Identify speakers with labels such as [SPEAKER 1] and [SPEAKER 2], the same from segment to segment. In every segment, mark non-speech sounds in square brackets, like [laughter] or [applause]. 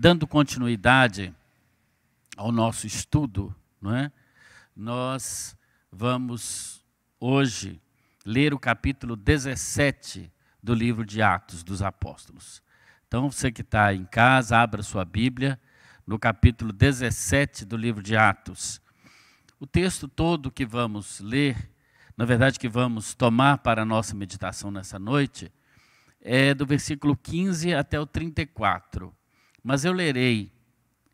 [SPEAKER 1] dando continuidade ao nosso estudo, não é? Nós vamos hoje ler o capítulo 17 do livro de Atos dos Apóstolos. Então, você que está em casa, abra sua Bíblia no capítulo 17 do livro de Atos. O texto todo que vamos ler, na verdade, que vamos tomar para a nossa meditação nessa noite, é do versículo 15 até o 34. Mas eu lerei,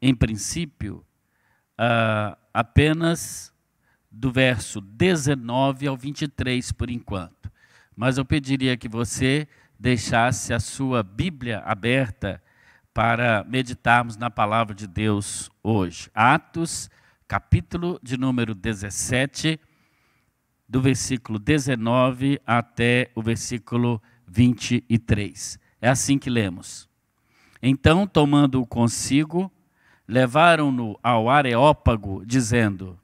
[SPEAKER 1] em princípio, uh, apenas do verso 19 ao 23 por enquanto. Mas eu pediria que você deixasse a sua Bíblia aberta para meditarmos na palavra de Deus hoje. Atos, capítulo de número 17, do versículo 19 até o versículo 23. É assim que lemos. Então, tomando-o consigo, levaram-no ao Areópago, dizendo: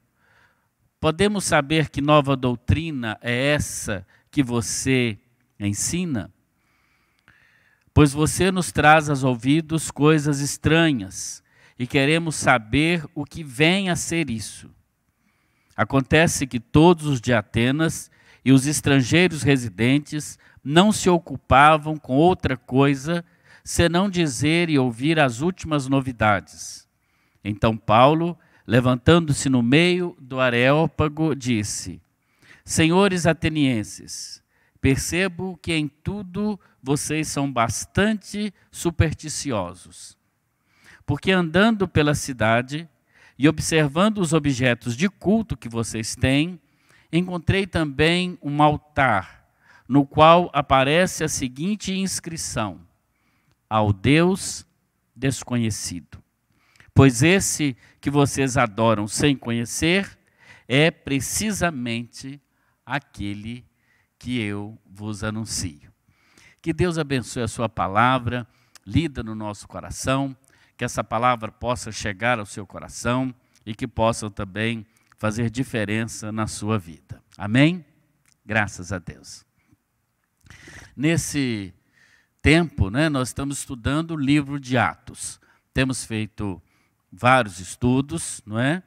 [SPEAKER 1] Podemos saber que nova doutrina é essa que você ensina? Pois você nos traz aos ouvidos coisas estranhas e queremos saber o que vem a ser isso. Acontece que todos os de Atenas e os estrangeiros residentes não se ocupavam com outra coisa senão dizer e ouvir as últimas novidades. Então Paulo, levantando-se no meio do Areópago, disse: Senhores atenienses, percebo que em tudo vocês são bastante supersticiosos. Porque andando pela cidade e observando os objetos de culto que vocês têm, encontrei também um altar, no qual aparece a seguinte inscrição: Ao Deus desconhecido. Pois esse que vocês adoram sem conhecer é precisamente aquele que eu vos anuncio. Que Deus abençoe a sua palavra, lida no nosso coração, que essa palavra possa chegar ao seu coração e que possa também fazer diferença na sua vida. Amém? Graças a Deus. Nesse tempo, né, nós estamos estudando o livro de Atos. Temos feito vários estudos, não é?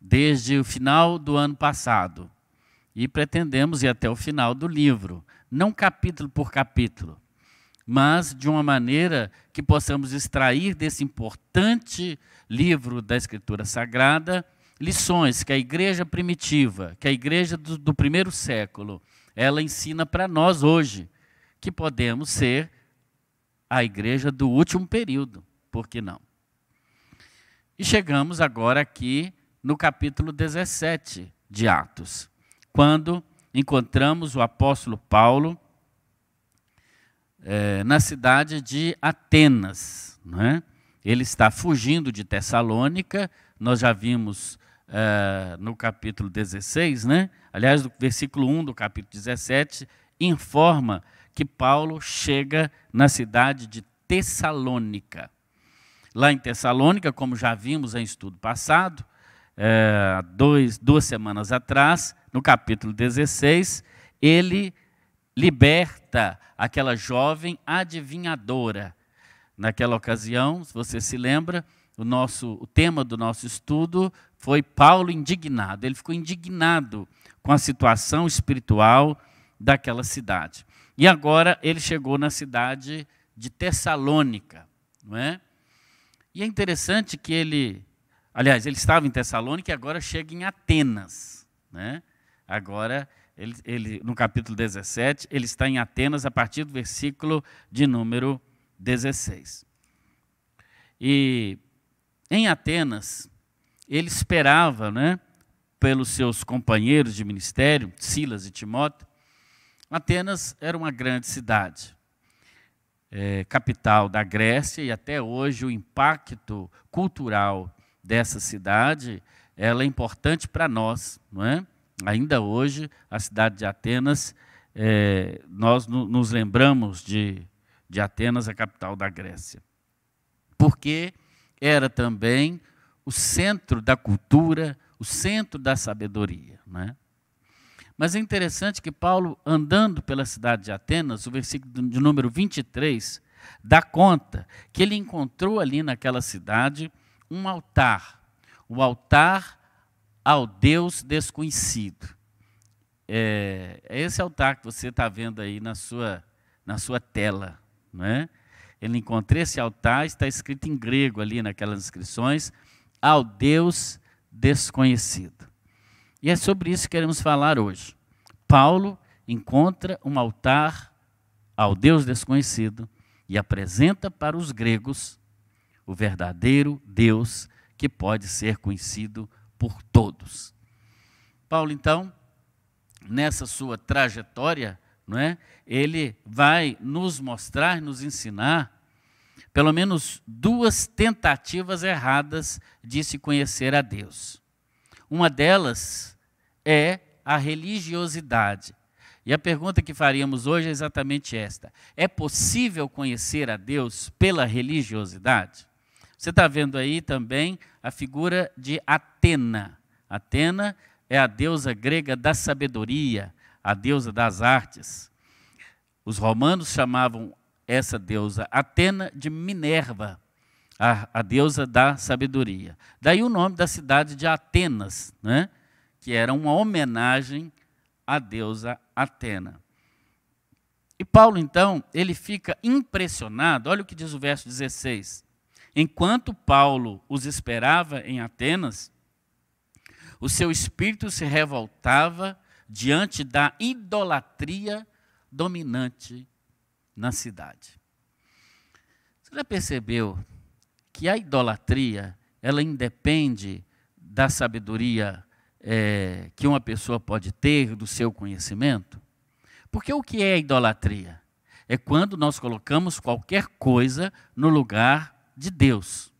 [SPEAKER 1] Desde o final do ano passado. E pretendemos ir até o final do livro, não capítulo por capítulo, mas de uma maneira que possamos extrair desse importante livro da Escritura Sagrada lições que a igreja primitiva, que a igreja do, do primeiro século, ela ensina para nós hoje, que podemos ser a igreja do último período, por que não? E chegamos agora aqui no capítulo 17 de Atos, quando encontramos o apóstolo Paulo é, na cidade de Atenas. Não é? Ele está fugindo de Tessalônica, nós já vimos é, no capítulo 16, né? aliás, no versículo 1 do capítulo 17, informa que Paulo chega na cidade de Tessalônica. Lá em Tessalônica, como já vimos em estudo passado, é, dois, duas semanas atrás, no capítulo 16, ele liberta aquela jovem adivinhadora. Naquela ocasião, se você se lembra, o, nosso, o tema do nosso estudo foi Paulo indignado. Ele ficou indignado com a situação espiritual daquela cidade. E agora ele chegou na cidade de Tessalônica, não é? E é interessante que ele, aliás, ele estava em Tessalônica e agora chega em Atenas, né? Agora ele, ele, no capítulo 17, ele está em Atenas a partir do versículo de número 16. E em Atenas, ele esperava, né, pelos seus companheiros de ministério, Silas e Timóteo, Atenas era uma grande cidade, é, capital da Grécia, e até hoje o impacto cultural dessa cidade ela é importante para nós, não é? Ainda hoje, a cidade de Atenas, é, nós no, nos lembramos de, de Atenas, a capital da Grécia. Porque era também o centro da cultura, o centro da sabedoria. Né? Mas é interessante que Paulo, andando pela cidade de Atenas, o versículo de número 23, dá conta que ele encontrou ali naquela cidade um altar, o altar ao Deus desconhecido. É, é esse altar que você está vendo aí na sua, na sua tela. Não é? Ele encontrou esse altar, está escrito em grego ali naquelas inscrições, ao Deus desconhecido. E é sobre isso que queremos falar hoje. Paulo encontra um altar ao Deus desconhecido e apresenta para os gregos o verdadeiro Deus que pode ser conhecido por todos. Paulo, então, nessa sua trajetória, não é? ele vai nos mostrar, nos ensinar, pelo menos duas tentativas erradas de se conhecer a Deus. Uma delas é a religiosidade. E a pergunta que faríamos hoje é exatamente esta: é possível conhecer a Deus pela religiosidade? Você está vendo aí também a figura de Atena. Atena é a deusa grega da sabedoria, a deusa das artes. Os romanos chamavam essa deusa Atena de Minerva, a, a deusa da sabedoria. Daí o nome da cidade de Atenas, né? Que era uma homenagem à deusa Atena. E Paulo, então, ele fica impressionado, olha o que diz o verso 16. Enquanto Paulo os esperava em Atenas, o seu espírito se revoltava diante da idolatria dominante na cidade. Você já percebeu que a idolatria ela independe da sabedoria é, que uma pessoa pode ter, do seu conhecimento? Porque o que é idolatria? É quando nós colocamos qualquer coisa no lugar de Deus.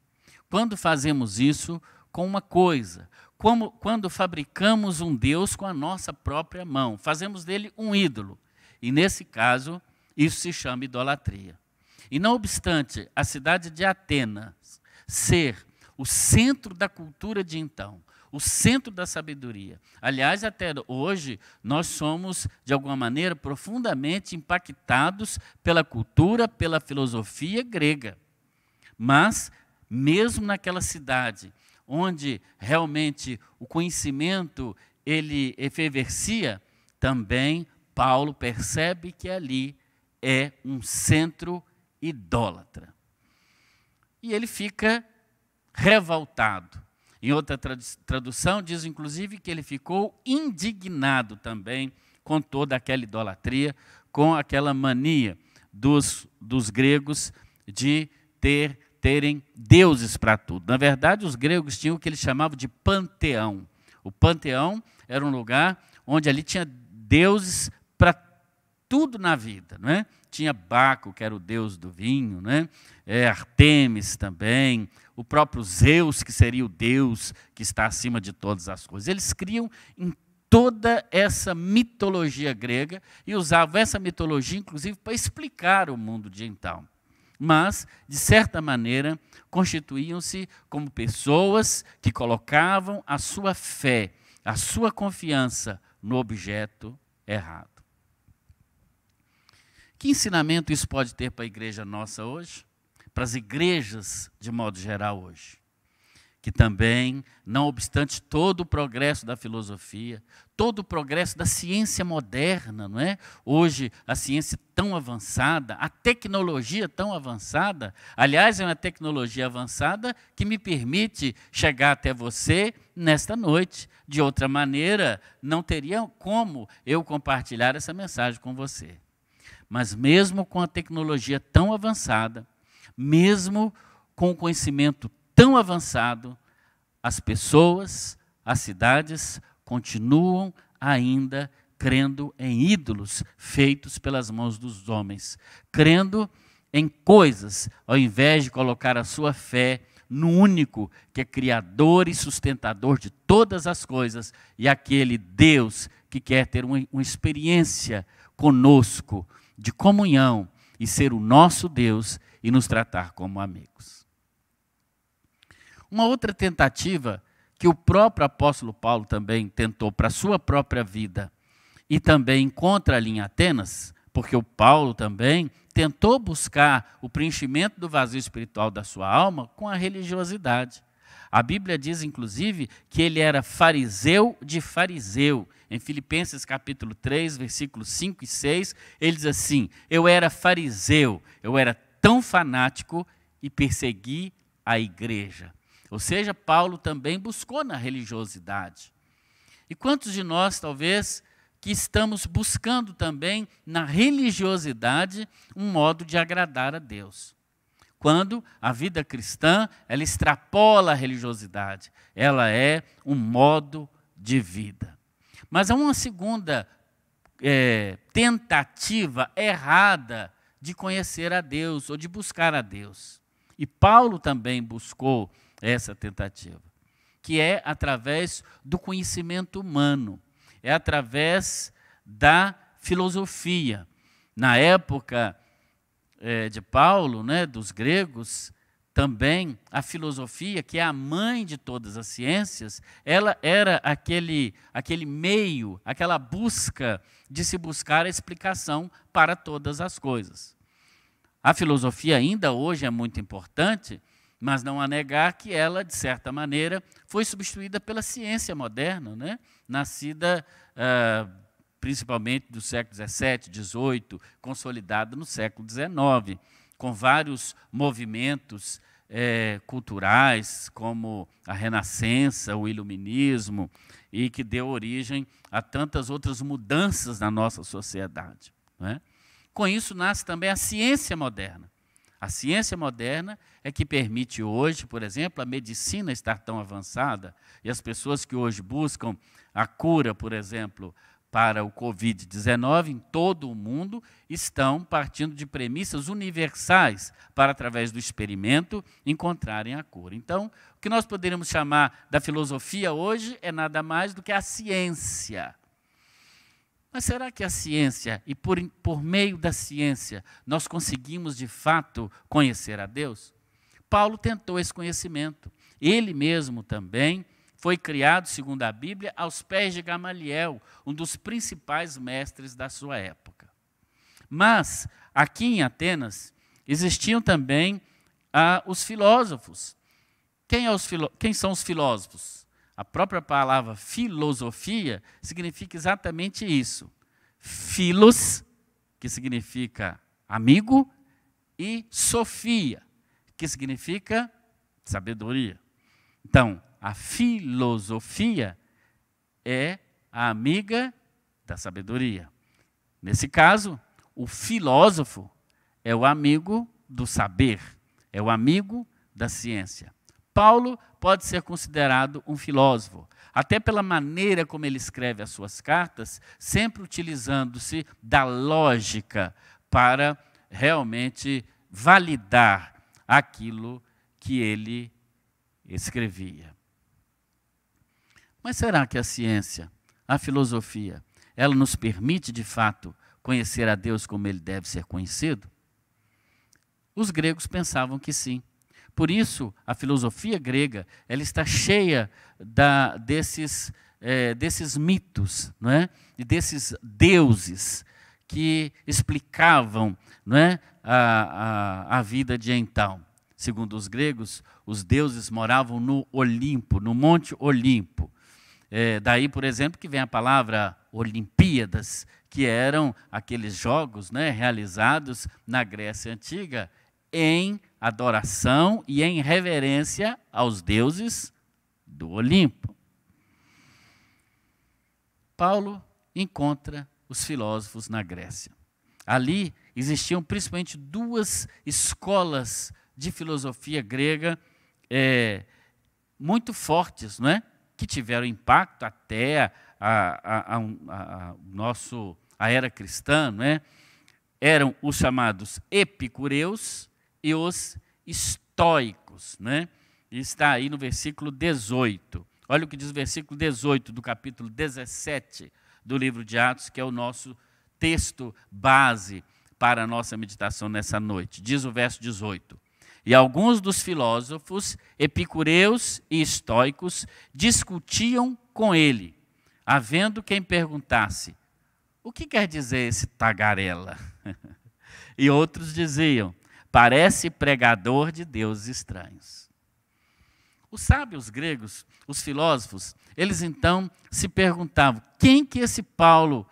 [SPEAKER 1] Quando fazemos isso com uma coisa, como quando fabricamos um Deus com a nossa própria mão, fazemos dele um ídolo. E nesse caso, isso se chama idolatria. E não obstante a cidade de Atenas ser o centro da cultura de então, o centro da sabedoria. Aliás, até hoje, nós somos, de alguma maneira, profundamente impactados pela cultura, pela filosofia grega. Mas, mesmo naquela cidade, onde realmente o conhecimento ele efervescia, também Paulo percebe que ali é um centro idólatra. E ele fica revoltado. Em outra tradução, diz inclusive que ele ficou indignado também com toda aquela idolatria, com aquela mania dos, dos gregos de ter, terem deuses para tudo. Na verdade, os gregos tinham o que eles chamavam de panteão. O panteão era um lugar onde ali tinha deuses para tudo na vida, não é? Tinha Baco, que era o deus do vinho, né? É, Artemis também, o próprio Zeus, que seria o deus que está acima de todas as coisas. Eles criam em toda essa mitologia grega e usavam essa mitologia, inclusive, para explicar o mundo de então. Mas, de certa maneira, constituíam-se como pessoas que colocavam a sua fé, a sua confiança no objeto errado. Que ensinamento isso pode ter para a igreja nossa hoje? Para as igrejas de modo geral hoje? Que também, não obstante todo o progresso da filosofia, todo o progresso da ciência moderna, não é? Hoje, a ciência tão avançada, a tecnologia tão avançada, aliás, é uma tecnologia avançada que me permite chegar até você nesta noite. De outra maneira, não teria como eu compartilhar essa mensagem com você. Mas mesmo com a tecnologia tão avançada, mesmo com o conhecimento tão avançado, as pessoas, as cidades continuam ainda crendo em ídolos feitos pelas mãos dos homens, crendo em coisas, ao invés de colocar a sua fé no único que é criador e sustentador de todas as coisas e aquele Deus que quer ter uma, uma experiência conosco, de comunhão e ser o nosso Deus e nos tratar como amigos. Uma outra tentativa que o próprio apóstolo Paulo também tentou para a sua própria vida e também encontra ali em Atenas, porque o Paulo também tentou buscar o preenchimento do vazio espiritual da sua alma com a religiosidade. A Bíblia diz, inclusive, que ele era fariseu de fariseu. Em Filipenses capítulo 3, versículos 5 e 6, ele diz assim: Eu era fariseu, eu era tão fanático e persegui a igreja. Ou seja, Paulo também buscou na religiosidade. E quantos de nós, talvez, que estamos buscando também na religiosidade um modo de agradar a Deus? Quando a vida cristã, ela extrapola a religiosidade, ela é um modo de vida. Mas há uma segunda é, tentativa errada de conhecer a Deus ou de buscar a Deus. E Paulo também buscou essa tentativa, que é através do conhecimento humano, é através da filosofia. Na época é, de Paulo, né, dos gregos, também a filosofia, que é a mãe de todas as ciências, ela era aquele, aquele meio, aquela busca de se buscar a explicação para todas as coisas. A filosofia ainda hoje é muito importante, mas não há negar que ela, de certa maneira, foi substituída pela ciência moderna, né? nascida uh, principalmente do século XVII, XVIII, consolidada no século XIX, com vários movimentos é, culturais, como a Renascença, o Iluminismo, e que deu origem a tantas outras mudanças na nossa sociedade. É? Com isso nasce também a ciência moderna. A ciência moderna é que permite hoje, por exemplo, a medicina estar tão avançada e as pessoas que hoje buscam a cura, por exemplo, para o Covid-19 em todo o mundo estão partindo de premissas universais para, através do experimento, encontrarem a cura. Então, o que nós poderíamos chamar da filosofia hoje é nada mais do que a ciência. Mas será que a ciência, e por, por meio da ciência, nós conseguimos de fato conhecer a Deus? Paulo tentou esse conhecimento. Ele mesmo também foi criado, segundo a Bíblia, aos pés de Gamaliel, um dos principais mestres da sua época. Mas, aqui em Atenas, existiam também ah, os filósofos. Quem, é os quem são os filósofos? A própria palavra filosofia significa exatamente isso. Filos, que significa amigo, e sofia, que significa sabedoria. Então, a filosofia é a amiga da sabedoria. Nesse caso, o filósofo é o amigo do saber, é o amigo da ciência. Paulo pode ser considerado um filósofo, até pela maneira como ele escreve as suas cartas, sempre utilizando-se da lógica para realmente validar aquilo que ele escrevia. Mas será que a ciência, a filosofia, ela nos permite de fato conhecer a Deus como ele deve ser conhecido? Os gregos pensavam que sim. Por isso, a filosofia grega ela está cheia da, desses, é, desses mitos não é? e desses deuses que explicavam não é? a, a, a vida de então. Segundo os gregos, os deuses moravam no Olimpo, no Monte Olimpo. É, daí, por exemplo, que vem a palavra Olimpíadas, que eram aqueles jogos né, realizados na Grécia Antiga em adoração e em reverência aos deuses do Olimpo. Paulo encontra os filósofos na Grécia. Ali existiam principalmente duas escolas de filosofia grega é, muito fortes, não é? Que tiveram impacto até a, a, a, a, nosso, a era cristã, não é? eram os chamados epicureus e os estoicos. Né? Está aí no versículo 18. Olha o que diz o versículo 18 do capítulo 17 do livro de Atos, que é o nosso texto base para a nossa meditação nessa noite. Diz o verso 18: e alguns dos filósofos, epicureus e estoicos, discutiam com ele, havendo quem perguntasse: o que quer dizer esse tagarela? [laughs] e outros diziam: parece pregador de deuses estranhos. Os sábios gregos, os filósofos, eles então se perguntavam: quem que esse Paulo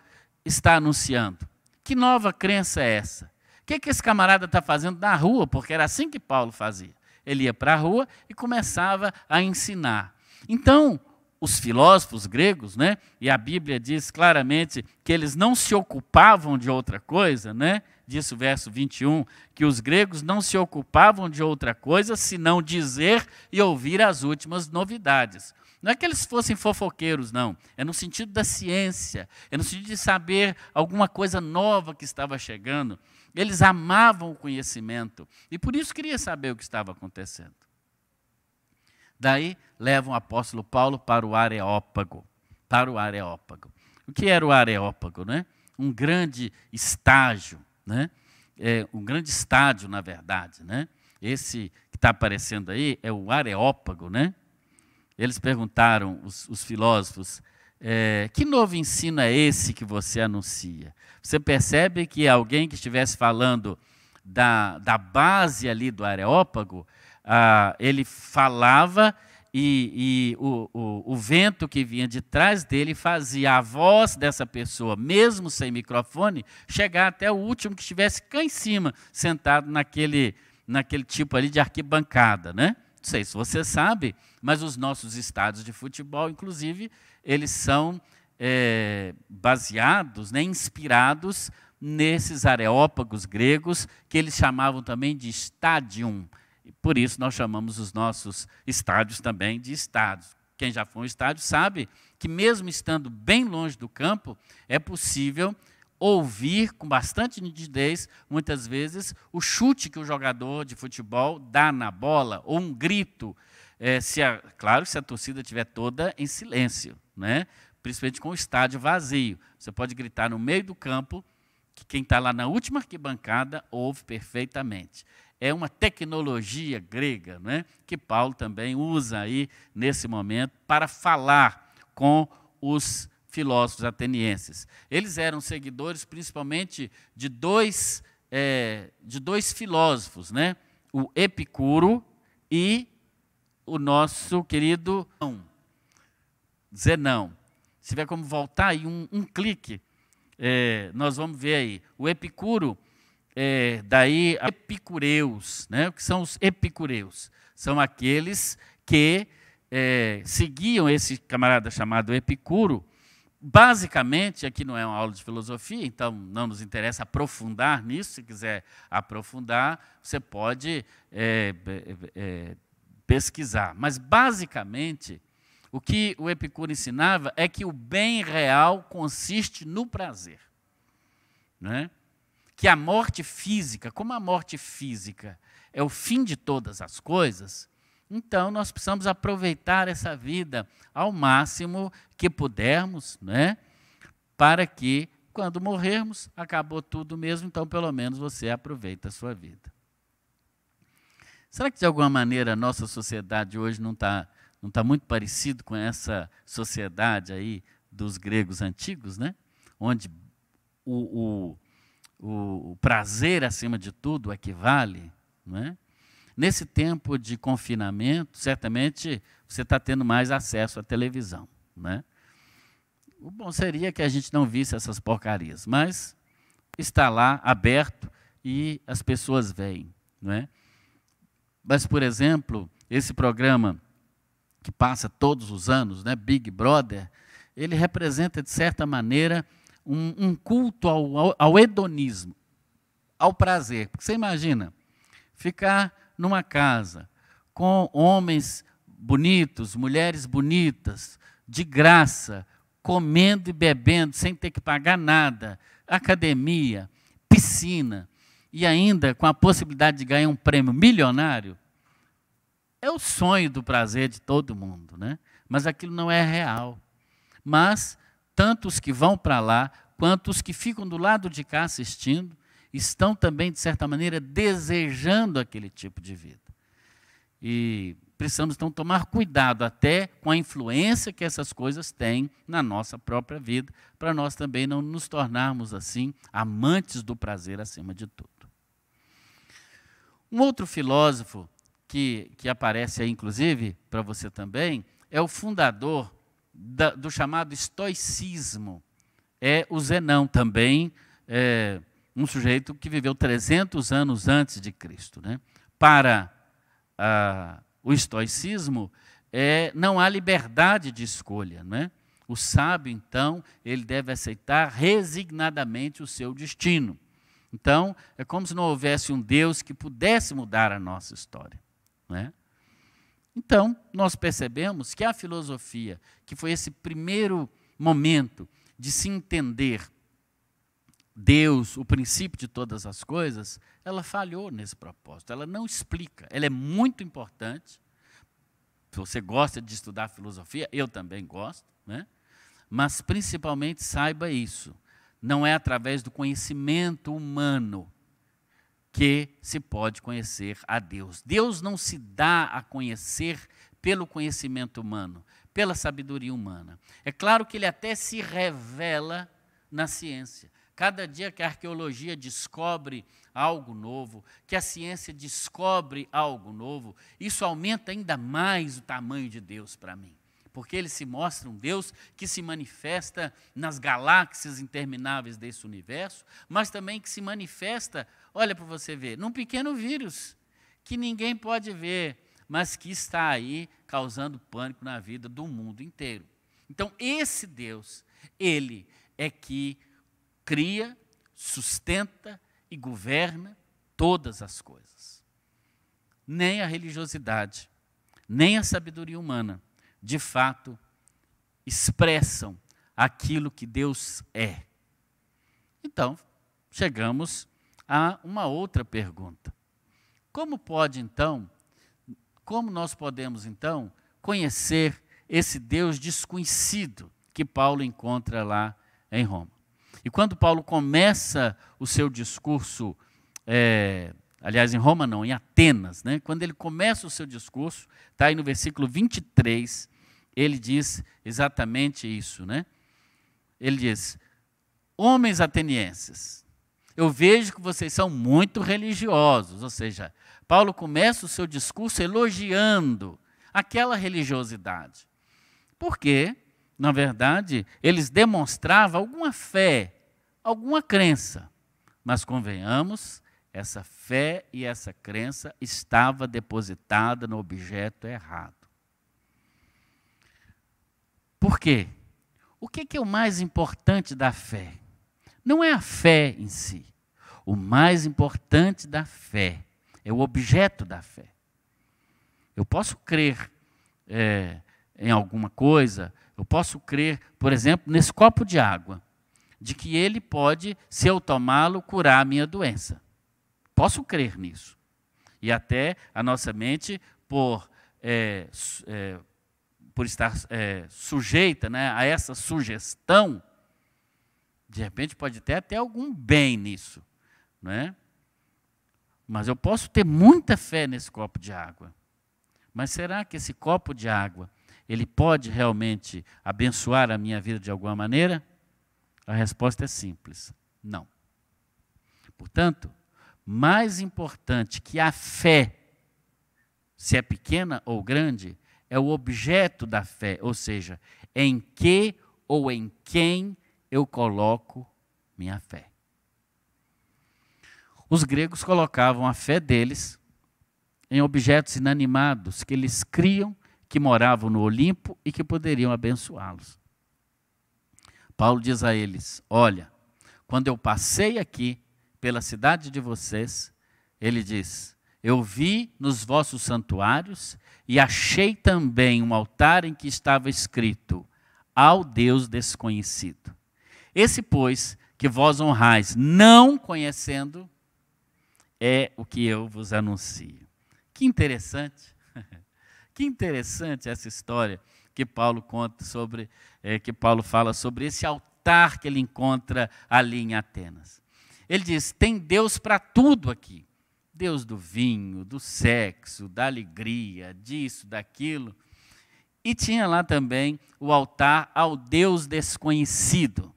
[SPEAKER 1] está anunciando? Que nova crença é essa? O que, que esse camarada está fazendo na rua? Porque era assim que Paulo fazia. Ele ia para a rua e começava a ensinar. Então, os filósofos gregos, né? E a Bíblia diz claramente que eles não se ocupavam de outra coisa, né? Diz o verso 21, que os gregos não se ocupavam de outra coisa senão dizer e ouvir as últimas novidades. Não é que eles fossem fofoqueiros, não. É no sentido da ciência, é no sentido de saber alguma coisa nova que estava chegando. Eles amavam o conhecimento e por isso queria saber o que estava acontecendo. Daí levam o apóstolo Paulo para o Areópago. Para o Areópago. O que era o Areópago? Né? Um grande estágio, né? É, um grande estádio, na verdade. Né? Esse que está aparecendo aí é o Areópago. Né? Eles perguntaram, os, os filósofos, é, que novo ensino é esse que você anuncia? Você percebe que alguém que estivesse falando da, da base ali do Areópago ah, ele falava e, e o, o, o, vento que vinha de trás dele fazia a voz dessa pessoa, mesmo sem microfone, chegar até o último que estivesse cá em cima, sentado naquele, naquele tipo ali de arquibancada, né? Não sei se você sabe, mas os nossos estádios de futebol, inclusive, eles são é, baseados, né, inspirados nesses areópagos gregos, que eles chamavam também de stadium, por isso nós chamamos os nossos estádios também de estádios. Quem já foi um estádio sabe que, mesmo estando bem longe do campo, é possível ouvir com bastante nitidez, muitas vezes, o chute que o jogador de futebol dá na bola, ou um grito. É, se a, claro, se a torcida estiver toda em silêncio, né? principalmente com o estádio vazio. Você pode gritar no meio do campo, que quem está lá na última arquibancada ouve perfeitamente é uma tecnologia grega, né, que Paulo também usa aí nesse momento para falar com os filósofos atenienses. Eles eram seguidores principalmente de dois, é, de dois filósofos, né, o Epicuro e o nosso querido Zenão. Se tiver como voltar aí um, um clique, é, nós vamos ver aí. O Epicuro é, daí epicureus, né? O que são os epicureus? São aqueles que é, seguiam esse camarada chamado Epicuro. Basicamente, aqui não é uma aula de filosofia, então não nos interessa aprofundar nisso. Se quiser aprofundar, você pode é, é, pesquisar. Mas, basicamente, o que o Epicuro ensinava é que o bem real consiste no prazer. Né? que a morte física, como a morte física é o fim de todas as coisas, então nós precisamos aproveitar essa vida ao máximo que pudermos, né? Para que quando morrermos, acabou tudo mesmo, então pelo menos você aproveita a sua vida. Será que de alguma maneira a nossa sociedade hoje não está não tá muito parecido com essa sociedade aí dos gregos antigos, né? Onde o, o o, prazer acima de tudo equivale, é? Nesse tempo de confinamento, certamente você está tendo mais acesso à televisão. Né? O bom seria que a gente não visse essas porcarias, mas está lá aberto e as pessoas veem. Não é? Mas, por exemplo, esse programa que passa todos os anos, né, Big Brother, ele representa, de certa maneira, um, um culto ao, ao, hedonismo, ao prazer. Porque você imagina, ficar numa casa com homens bonitos, mulheres bonitas, de graça, comendo e bebendo, sem ter que pagar nada, academia, piscina, e ainda com a possibilidade de ganhar um prêmio milionário, é o sonho do prazer de todo mundo, né? Mas aquilo não é real. Mas tanto os que vão para lá quanto os que ficam do lado de cá assistindo, estão também, de certa maneira, desejando aquele tipo de vida. E precisamos então tomar cuidado até com a influência que essas coisas têm na nossa própria vida, para nós também não nos tornarmos assim amantes do prazer acima de tudo. Um outro filósofo que, que aparece aí, inclusive, para você também, é o fundador da, do chamado estoicismo. É o Zenão, também é, um sujeito que viveu 300 anos antes de Cristo. Né? Para a, o estoicismo, é, não há liberdade de escolha. Né? O sábio, então, ele deve aceitar resignadamente o seu destino. Então, é como se não houvesse um Deus que pudesse mudar a nossa história. Né? Então, nós percebemos que a filosofia, que foi esse primeiro momento de se entender Deus, o princípio de todas as coisas, ela falhou nesse propósito. Ela não explica. Ela é muito importante. Se você gosta de estudar filosofia, eu também gosto, né? mas principalmente saiba isso: não é através do conhecimento humano que se pode conhecer a Deus. Deus não se dá a conhecer pelo conhecimento humano, pela sabedoria humana. É claro que ele até se revela na ciência. Cada dia que a arqueologia descobre algo novo, que a ciência descobre algo novo, isso aumenta ainda mais o tamanho de Deus para mim. Porque ele se mostra um Deus que se manifesta nas galáxias intermináveis desse universo, mas também que se manifesta, olha para você ver, num pequeno vírus que ninguém pode ver, mas que está aí causando pânico na vida do mundo inteiro. Então, esse Deus, ele é que cria, sustenta e governa todas as coisas. Nem a religiosidade, nem a sabedoria humana, de fato, expressam aquilo que Deus é. Então, chegamos a uma outra pergunta. Como pode então, como nós podemos então conhecer esse Deus desconhecido que Paulo encontra lá em Roma? E quando Paulo começa o seu discurso, é, aliás, em Roma não, em Atenas, né? quando ele começa o seu discurso, está aí no versículo 23, ele diz exatamente isso. Né? Ele diz: Homens atenienses, eu vejo que vocês são muito religiosos, ou seja, Paulo começa o seu discurso elogiando aquela religiosidade. Porque, na verdade, eles demonstravam alguma fé alguma crença. Mas convenhamos, essa fé e essa crença estava depositada no objeto errado. Por quê? O que é o mais importante da fé? Não é a fé em si. O mais importante da fé é o objeto da fé. Eu posso crer é, em alguma coisa, eu posso crer, por exemplo, nesse copo de água de que ele pode, se eu tomá-lo, curar a minha doença. Posso crer nisso. E até a nossa mente, por, é, é, por estar é, sujeita né, a essa sugestão, de repente pode ter até algum bem nisso. Não é? Mas eu posso ter muita fé nesse copo de água. Mas será que esse copo de água ele pode realmente abençoar a minha vida de alguma maneira? A resposta é simples: não. Portanto, mais importante que a fé, se é pequena ou grande, é o objeto da fé, ou seja, em que ou em quem eu coloco minha fé. Os gregos colocavam a fé deles em objetos inanimados que eles criam que moravam no Olimpo e que poderiam abençoá-los. Paulo diz a eles: Olha, quando eu passei aqui pela cidade de vocês, ele diz: Eu vi nos vossos santuários e achei também um altar em que estava escrito: Ao Deus desconhecido. Esse, pois, que vós honrais, não conhecendo, é o que eu vos anuncio. Que interessante. [laughs] que interessante essa história que Paulo conta sobre, é, que Paulo fala sobre esse altar que ele encontra ali em Atenas. Ele diz: tem Deus para tudo aqui. Deus do vinho, do sexo, da alegria, disso, daquilo. E tinha lá também o altar ao Deus desconhecido.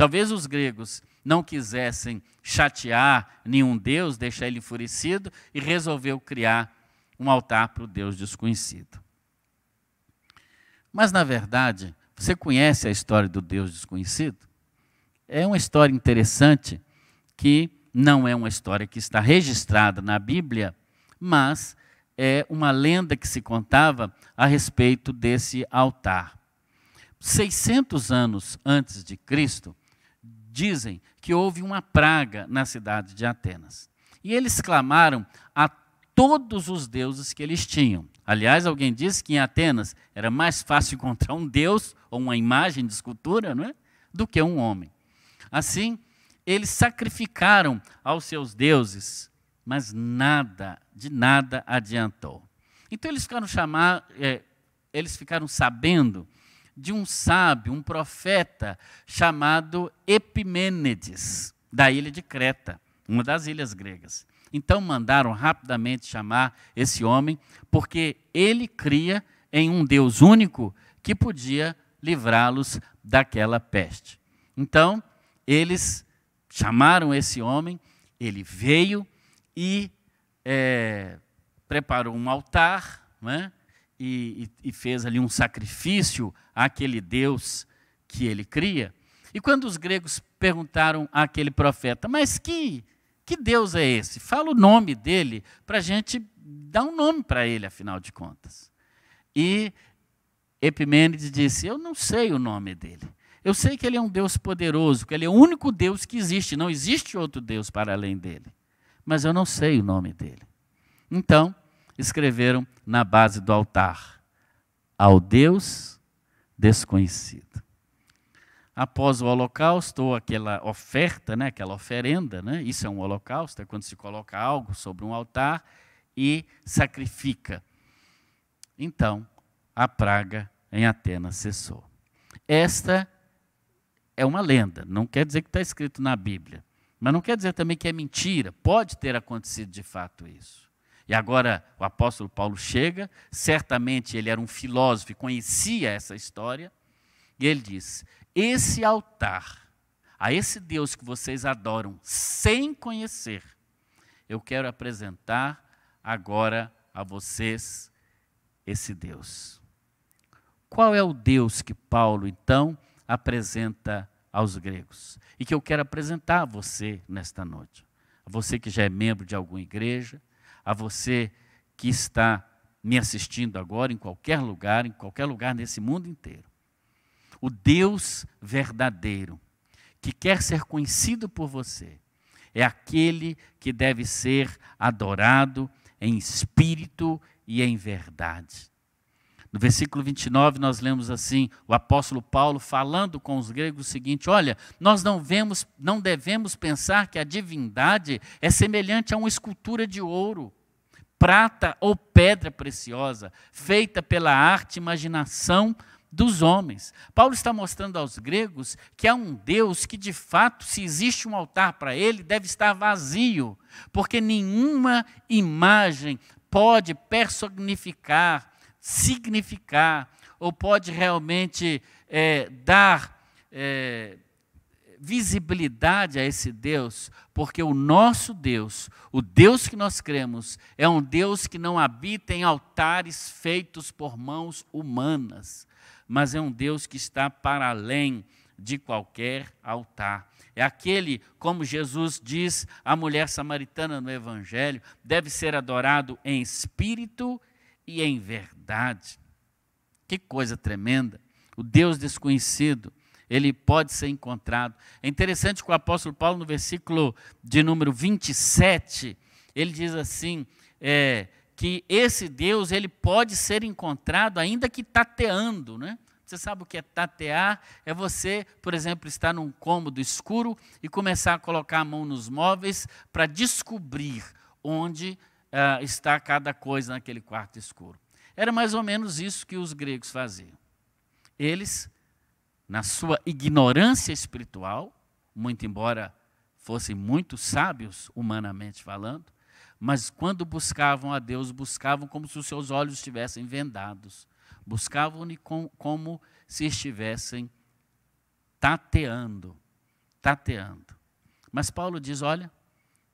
[SPEAKER 1] Talvez os gregos não quisessem chatear nenhum Deus, deixar ele enfurecido, e resolveu criar um altar para o Deus desconhecido. Mas, na verdade, você conhece a história do Deus desconhecido? É uma história interessante que não é uma história que está registrada na Bíblia, mas é uma lenda que se contava a respeito desse altar. 600 anos antes de Cristo, dizem que houve uma praga na cidade de Atenas. E eles clamaram a todos os deuses que eles tinham. Aliás, alguém disse que em Atenas era mais fácil [laughs] encontrar um deus ou uma imagem de escultura, não é? Do que um homem. Assim, eles sacrificaram aos seus deuses, mas nada, de nada adiantou. Então eles ficaram chamar, é, eles ficaram sabendo de um sábio, um profeta chamado Epimênides, da ilha de Creta, uma das ilhas gregas. Então mandaram rapidamente chamar esse homem, porque ele cria em um Deus único que podia livrá-los daquela peste. Então, eles chamaram esse homem, ele veio e é, preparou um altar, né? E, e, e fez ali um sacrifício àquele Deus que ele cria. E quando os gregos perguntaram àquele profeta, mas que, que Deus é esse? Fala o nome dele para a gente dar um nome para ele, afinal de contas. E Epimênides disse: Eu não sei o nome dele. Eu sei que ele é um Deus poderoso, que ele é o único Deus que existe, não existe outro Deus para além dele. Mas eu não sei o nome dele. Então, escreveram na base do altar: Ao Deus desconhecido. Após o holocausto, ou aquela oferta, né, aquela oferenda, né, isso é um holocausto, é quando se coloca algo sobre um altar e sacrifica. Então, a praga em Atenas cessou. Esta é uma lenda, não quer dizer que está escrito na Bíblia, mas não quer dizer também que é mentira, pode ter acontecido de fato isso. E agora o apóstolo Paulo chega, certamente ele era um filósofo e conhecia essa história, e ele diz: Esse altar, a esse Deus que vocês adoram sem conhecer, eu quero apresentar agora a vocês esse Deus. Qual é o Deus que Paulo então apresenta aos gregos? E que eu quero apresentar a você nesta noite. A você que já é membro de alguma igreja, a você que está me assistindo agora, em qualquer lugar, em qualquer lugar nesse mundo inteiro. O Deus verdadeiro, que quer ser conhecido por você, é aquele que deve ser adorado em espírito e em verdade. No versículo 29, nós lemos assim: o apóstolo Paulo falando com os gregos o seguinte: Olha, nós não, vemos, não devemos pensar que a divindade é semelhante a uma escultura de ouro, prata ou pedra preciosa, feita pela arte e imaginação dos homens. Paulo está mostrando aos gregos que há um Deus que, de fato, se existe um altar para ele, deve estar vazio, porque nenhuma imagem pode personificar significar ou pode realmente é, dar é, visibilidade a esse Deus, porque o nosso Deus, o Deus que nós cremos, é um Deus que não habita em altares feitos por mãos humanas, mas é um Deus que está para além de qualquer altar. É aquele, como Jesus diz à mulher samaritana no Evangelho, deve ser adorado em espírito e em verdade. Que coisa tremenda. O Deus desconhecido, ele pode ser encontrado. É interessante que o apóstolo Paulo, no versículo de número 27, ele diz assim: é, que esse Deus ele pode ser encontrado ainda que tateando, né? Você sabe o que é tatear? É você, por exemplo, estar num cômodo escuro e começar a colocar a mão nos móveis para descobrir onde uh, está cada coisa naquele quarto escuro. Era mais ou menos isso que os gregos faziam. Eles, na sua ignorância espiritual, muito embora fossem muito sábios humanamente falando, mas quando buscavam a Deus, buscavam como se os seus olhos estivessem vendados. Buscavam-lhe como se estivessem tateando, tateando. Mas Paulo diz: olha,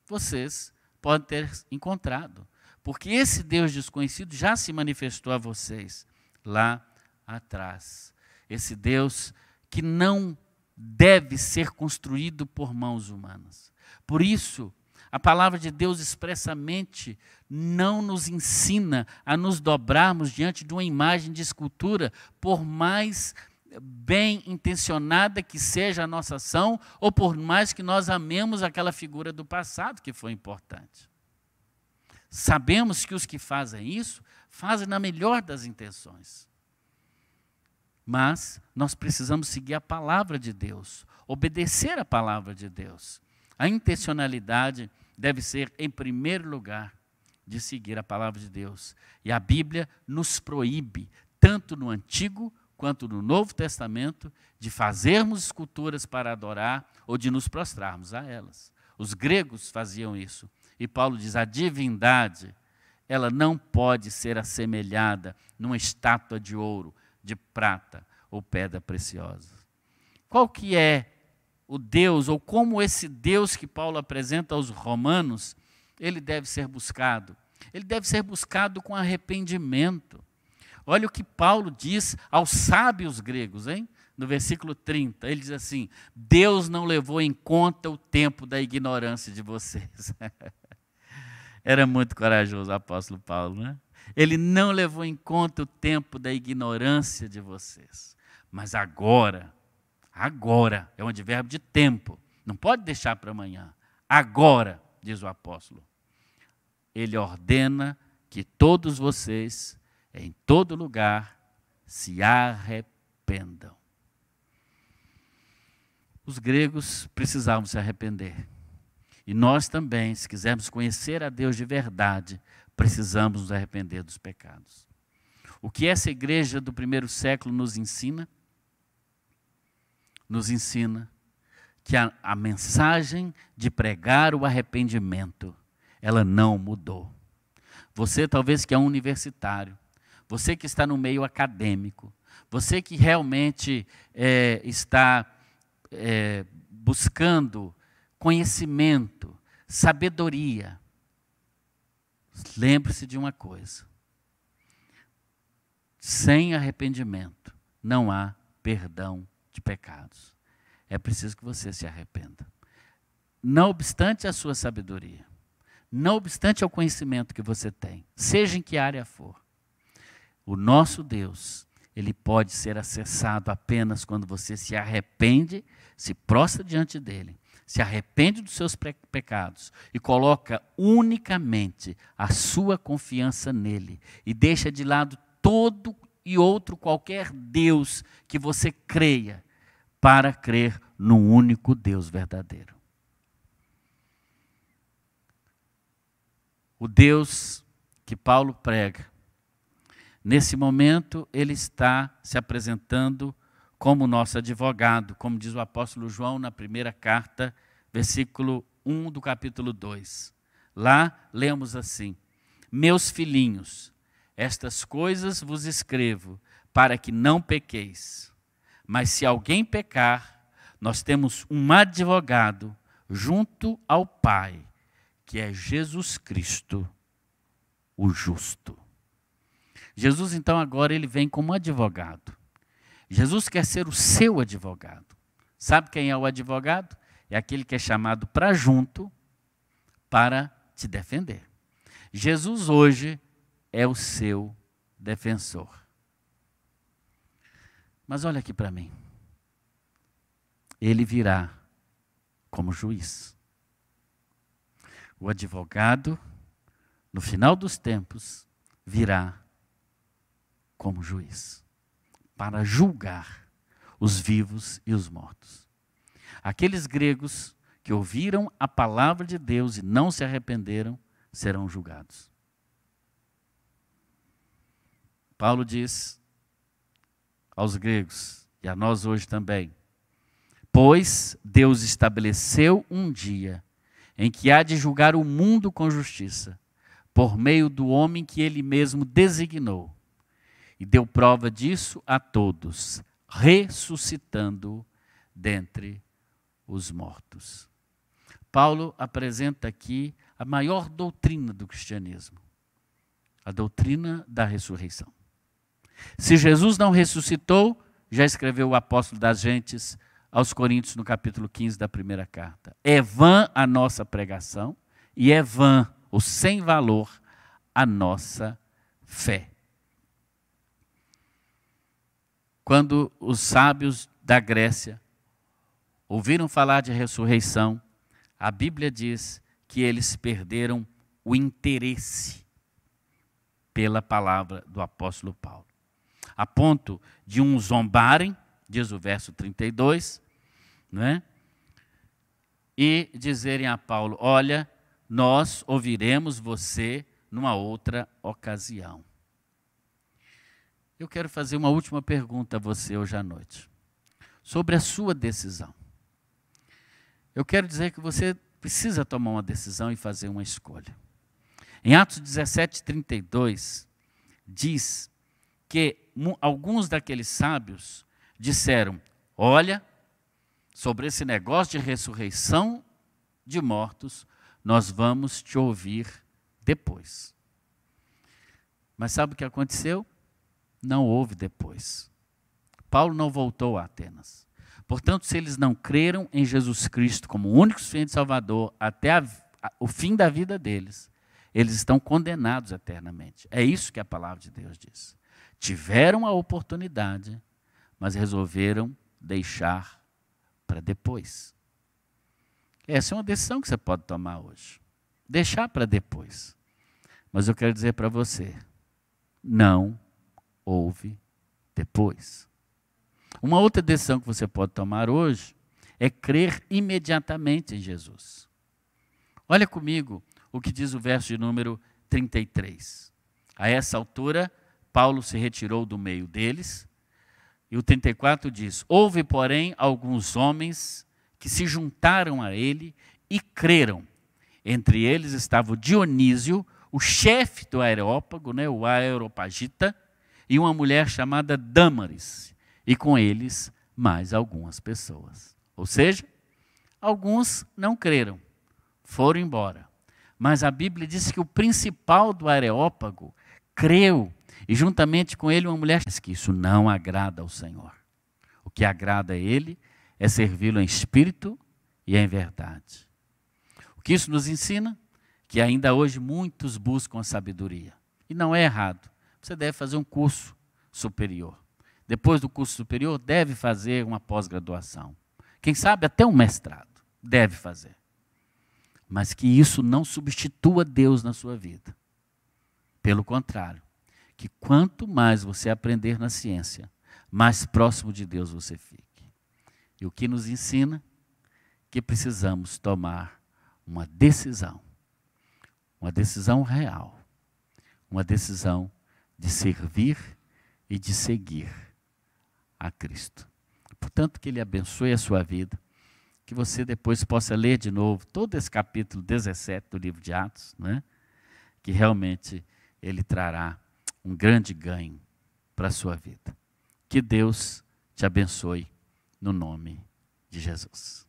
[SPEAKER 1] vocês podem ter encontrado, porque esse Deus desconhecido já se manifestou a vocês lá atrás. Esse Deus que não deve ser construído por mãos humanas. Por isso, a palavra de Deus expressamente não nos ensina a nos dobrarmos diante de uma imagem de escultura, por mais bem intencionada que seja a nossa ação, ou por mais que nós amemos aquela figura do passado que foi importante. Sabemos que os que fazem isso fazem na melhor das intenções. Mas nós precisamos seguir a palavra de Deus, obedecer a palavra de Deus. A intencionalidade deve ser, em primeiro lugar, de seguir a palavra de Deus. E a Bíblia nos proíbe, tanto no Antigo quanto no Novo Testamento, de fazermos esculturas para adorar ou de nos prostrarmos a elas. Os gregos faziam isso. E Paulo diz: a divindade, ela não pode ser assemelhada numa estátua de ouro, de prata ou pedra preciosa. Qual que é o Deus, ou como esse Deus que Paulo apresenta aos romanos, ele deve ser buscado? Ele deve ser buscado com arrependimento. Olha o que Paulo diz aos sábios gregos, hein? No versículo 30, ele diz assim: Deus não levou em conta o tempo da ignorância de vocês. [laughs] Era muito corajoso o apóstolo Paulo, né? Ele não levou em conta o tempo da ignorância de vocês. Mas agora, agora, é um advérbio de tempo, não pode deixar para amanhã. Agora, diz o apóstolo, ele ordena que todos vocês, em todo lugar, se arrependam. Os gregos precisavam se arrepender. E nós também, se quisermos conhecer a Deus de verdade, precisamos nos arrepender dos pecados. O que essa igreja do primeiro século nos ensina? Nos ensina que a, a mensagem de pregar o arrependimento, ela não mudou. Você, talvez que é um universitário, você que está no meio acadêmico, você que realmente é, está é, buscando conhecimento, sabedoria, Lembre-se de uma coisa: sem arrependimento não há perdão de pecados. É preciso que você se arrependa. Não obstante a sua sabedoria, não obstante o conhecimento que você tem, seja em que área for, o nosso Deus, ele pode ser acessado apenas quando você se arrepende, se prostra diante dele se arrepende dos seus pecados e coloca unicamente a sua confiança nele e deixa de lado todo e outro qualquer Deus que você creia para crer no único Deus verdadeiro. O Deus que Paulo prega, nesse momento ele está se apresentando como nosso advogado, como diz o apóstolo João na primeira carta, versículo 1 do capítulo 2. Lá lemos assim: Meus filhinhos, estas coisas vos escrevo para que não pequeis. Mas se alguém pecar, nós temos um advogado junto ao Pai, que é Jesus Cristo, o justo. Jesus então agora ele vem como advogado. Jesus quer ser o seu advogado. Sabe quem é o advogado? É aquele que é chamado para junto para te defender. Jesus hoje é o seu defensor. Mas olha aqui para mim. Ele virá como juiz. O advogado, no final dos tempos, virá como juiz para julgar os vivos e os mortos. Aqueles gregos que ouviram a palavra de Deus e não se arrependeram serão julgados. Paulo diz aos gregos e a nós hoje também: Pois Deus estabeleceu um dia em que há de julgar o mundo com justiça, por meio do homem que ele mesmo designou. E deu prova disso a todos, ressuscitando dentre os mortos. Paulo apresenta aqui a maior doutrina do cristianismo, a doutrina da ressurreição. Se Jesus não ressuscitou, já escreveu o apóstolo das gentes aos Coríntios no capítulo 15 da primeira carta. É vã a nossa pregação e é vã, ou sem valor, a nossa fé. Quando os sábios da Grécia ouviram falar de ressurreição, a Bíblia diz que eles perderam o interesse pela palavra do apóstolo Paulo. A ponto de uns zombarem, diz o verso 32, não é? E dizerem a Paulo: Olha, nós ouviremos você numa outra ocasião. Eu quero fazer uma última pergunta a você hoje à noite, sobre a sua decisão. Eu quero dizer que você precisa tomar uma decisão e fazer uma escolha. Em Atos 17, 32, diz que alguns daqueles sábios disseram: Olha, sobre esse negócio de ressurreição de mortos, nós vamos te ouvir depois. Mas sabe o que aconteceu? Não houve depois. Paulo não voltou a Atenas. Portanto, se eles não creram em Jesus Cristo como o único suficiente Salvador até a, a, o fim da vida deles, eles estão condenados eternamente. É isso que a palavra de Deus diz. Tiveram a oportunidade, mas resolveram deixar para depois. Essa é uma decisão que você pode tomar hoje. Deixar para depois. Mas eu quero dizer para você: não houve depois. Uma outra decisão que você pode tomar hoje é crer imediatamente em Jesus. Olha comigo o que diz o verso de número 33. A essa altura, Paulo se retirou do meio deles e o 34 diz: Houve, porém, alguns homens que se juntaram a ele e creram. Entre eles estava o Dionísio, o chefe do Aerópago, né, o Aeropagita, e uma mulher chamada Dâmaris, e com eles mais algumas pessoas. Ou seja, alguns não creram, foram embora. Mas a Bíblia diz que o principal do Areópago creu e juntamente com ele uma mulher diz que isso não agrada ao Senhor. O que agrada a ele é servi-lo em espírito e em verdade. O que isso nos ensina? Que ainda hoje muitos buscam a sabedoria. E não é errado. Você deve fazer um curso superior. Depois do curso superior, deve fazer uma pós-graduação. Quem sabe até um mestrado. Deve fazer. Mas que isso não substitua Deus na sua vida. Pelo contrário, que quanto mais você aprender na ciência, mais próximo de Deus você fique. E o que nos ensina que precisamos tomar uma decisão, uma decisão real, uma decisão de servir e de seguir a Cristo. Portanto, que Ele abençoe a sua vida, que você depois possa ler de novo todo esse capítulo 17 do livro de Atos, né? que realmente ele trará um grande ganho para a sua vida. Que Deus te abençoe no nome de Jesus.